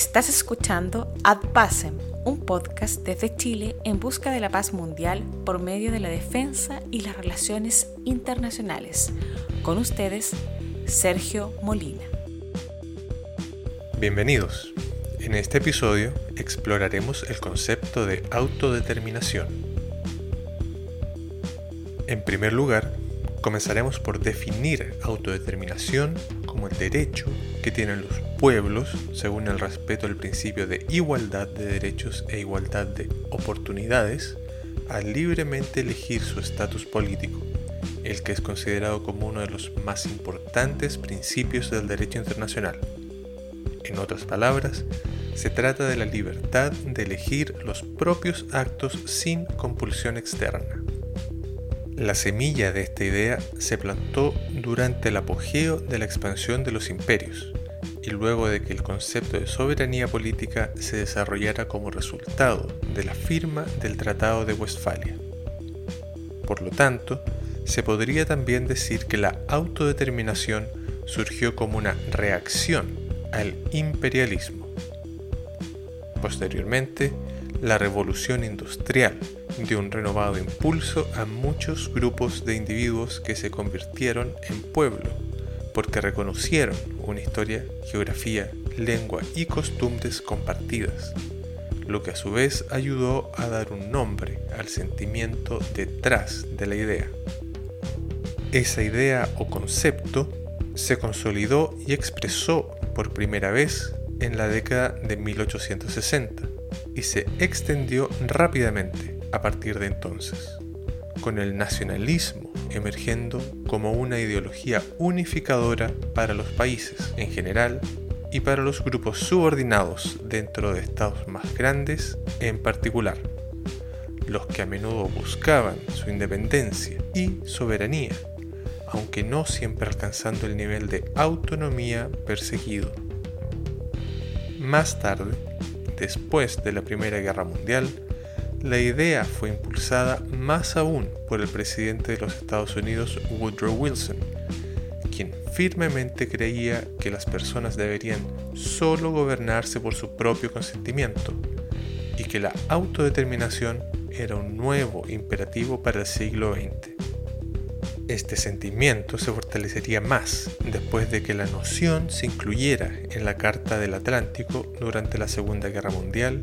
Estás escuchando Ad Pacem, un podcast desde Chile en busca de la paz mundial por medio de la defensa y las relaciones internacionales. Con ustedes, Sergio Molina. Bienvenidos. En este episodio exploraremos el concepto de autodeterminación. En primer lugar, comenzaremos por definir autodeterminación el derecho que tienen los pueblos, según el respeto al principio de igualdad de derechos e igualdad de oportunidades, a libremente elegir su estatus político, el que es considerado como uno de los más importantes principios del derecho internacional. En otras palabras, se trata de la libertad de elegir los propios actos sin compulsión externa. La semilla de esta idea se plantó durante el apogeo de la expansión de los imperios y luego de que el concepto de soberanía política se desarrollara como resultado de la firma del Tratado de Westfalia. Por lo tanto, se podría también decir que la autodeterminación surgió como una reacción al imperialismo. Posteriormente, la revolución industrial dio un renovado impulso a muchos grupos de individuos que se convirtieron en pueblo, porque reconocieron una historia, geografía, lengua y costumbres compartidas, lo que a su vez ayudó a dar un nombre al sentimiento detrás de la idea. Esa idea o concepto se consolidó y expresó por primera vez en la década de 1860 y se extendió rápidamente a partir de entonces, con el nacionalismo emergiendo como una ideología unificadora para los países en general y para los grupos subordinados dentro de estados más grandes en particular, los que a menudo buscaban su independencia y soberanía, aunque no siempre alcanzando el nivel de autonomía perseguido. Más tarde, después de la Primera Guerra Mundial, la idea fue impulsada más aún por el presidente de los Estados Unidos Woodrow Wilson, quien firmemente creía que las personas deberían solo gobernarse por su propio consentimiento y que la autodeterminación era un nuevo imperativo para el siglo XX. Este sentimiento se fortalecería más después de que la noción se incluyera en la Carta del Atlántico durante la Segunda Guerra Mundial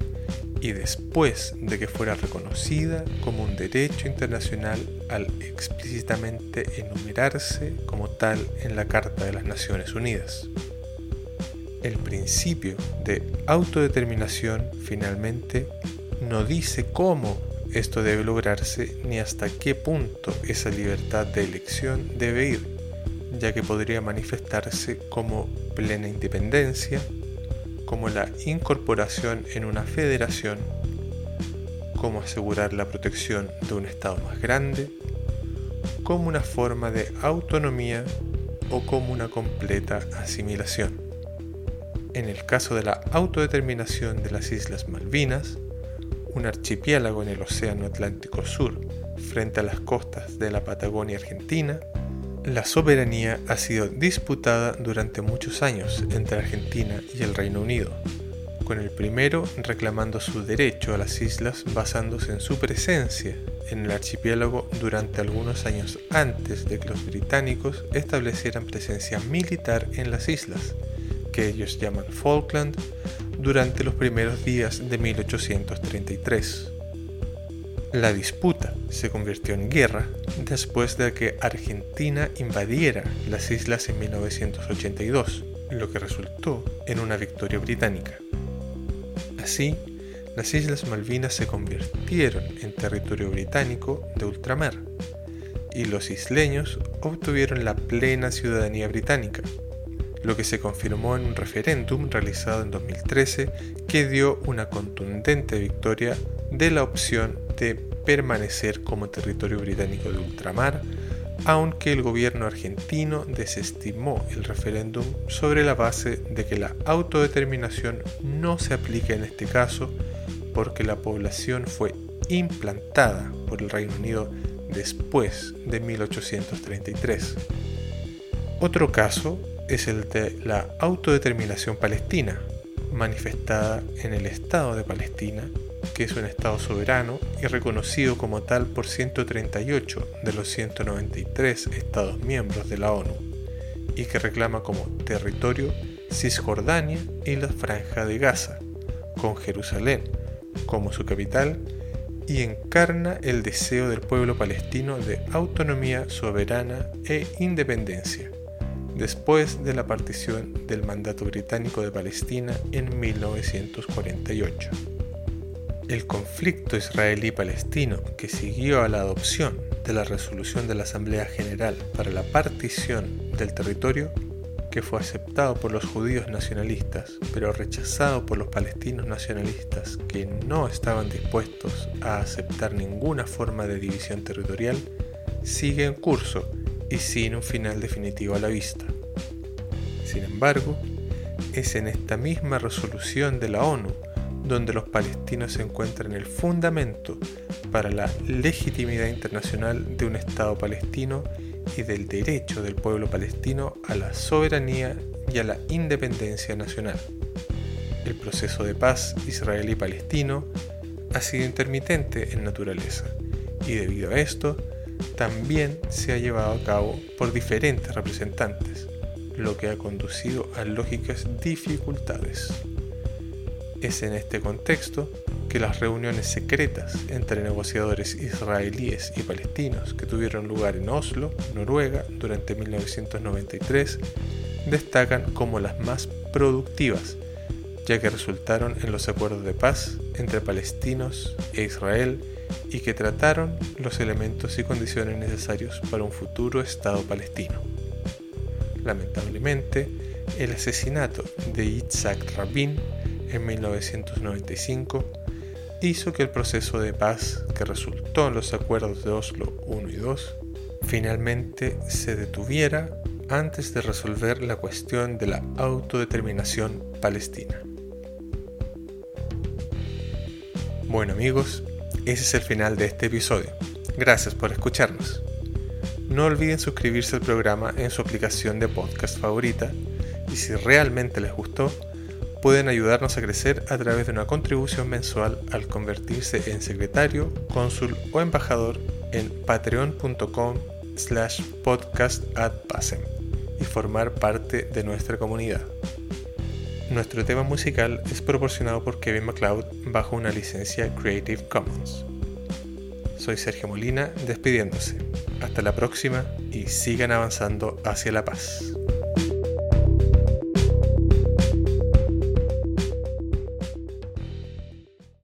y después de que fuera reconocida como un derecho internacional al explícitamente enumerarse como tal en la Carta de las Naciones Unidas. El principio de autodeterminación finalmente no dice cómo esto debe lograrse ni hasta qué punto esa libertad de elección debe ir, ya que podría manifestarse como plena independencia, como la incorporación en una federación, como asegurar la protección de un Estado más grande, como una forma de autonomía o como una completa asimilación. En el caso de la autodeterminación de las Islas Malvinas, un archipiélago en el Océano Atlántico Sur, frente a las costas de la Patagonia Argentina, la soberanía ha sido disputada durante muchos años entre Argentina y el Reino Unido, con el primero reclamando su derecho a las islas basándose en su presencia en el archipiélago durante algunos años antes de que los británicos establecieran presencia militar en las islas, que ellos llaman Falkland, durante los primeros días de 1833. La disputa se convirtió en guerra después de que Argentina invadiera las islas en 1982, lo que resultó en una victoria británica. Así, las Islas Malvinas se convirtieron en territorio británico de ultramar y los isleños obtuvieron la plena ciudadanía británica, lo que se confirmó en un referéndum realizado en 2013 que dio una contundente victoria de la opción de permanecer como territorio británico de ultramar, aunque el gobierno argentino desestimó el referéndum sobre la base de que la autodeterminación no se aplica en este caso porque la población fue implantada por el Reino Unido después de 1833. Otro caso es el de la autodeterminación palestina, manifestada en el Estado de Palestina, que es un Estado soberano y reconocido como tal por 138 de los 193 Estados miembros de la ONU, y que reclama como territorio Cisjordania y la Franja de Gaza, con Jerusalén como su capital, y encarna el deseo del pueblo palestino de autonomía soberana e independencia después de la partición del mandato británico de Palestina en 1948. El conflicto israelí-palestino que siguió a la adopción de la resolución de la Asamblea General para la partición del territorio, que fue aceptado por los judíos nacionalistas, pero rechazado por los palestinos nacionalistas que no estaban dispuestos a aceptar ninguna forma de división territorial, sigue en curso y sin un final definitivo a la vista. Sin embargo, es en esta misma resolución de la ONU donde los palestinos encuentran el fundamento para la legitimidad internacional de un Estado palestino y del derecho del pueblo palestino a la soberanía y a la independencia nacional. El proceso de paz israelí-palestino ha sido intermitente en naturaleza y debido a esto también se ha llevado a cabo por diferentes representantes, lo que ha conducido a lógicas dificultades. Es en este contexto que las reuniones secretas entre negociadores israelíes y palestinos que tuvieron lugar en Oslo, Noruega, durante 1993, destacan como las más productivas, ya que resultaron en los acuerdos de paz entre palestinos e Israel y que trataron los elementos y condiciones necesarios para un futuro Estado palestino. Lamentablemente, el asesinato de Yitzhak Rabin en 1995 hizo que el proceso de paz que resultó en los acuerdos de Oslo 1 y 2 finalmente se detuviera antes de resolver la cuestión de la autodeterminación palestina. Bueno amigos, ese es el final de este episodio. Gracias por escucharnos. No olviden suscribirse al programa en su aplicación de podcast favorita y si realmente les gustó, pueden ayudarnos a crecer a través de una contribución mensual al convertirse en secretario, cónsul o embajador en patreon.com slash podcast y formar parte de nuestra comunidad. Nuestro tema musical es proporcionado por Kevin MacLeod bajo una licencia Creative Commons. Soy Sergio Molina despidiéndose. Hasta la próxima y sigan avanzando hacia la paz.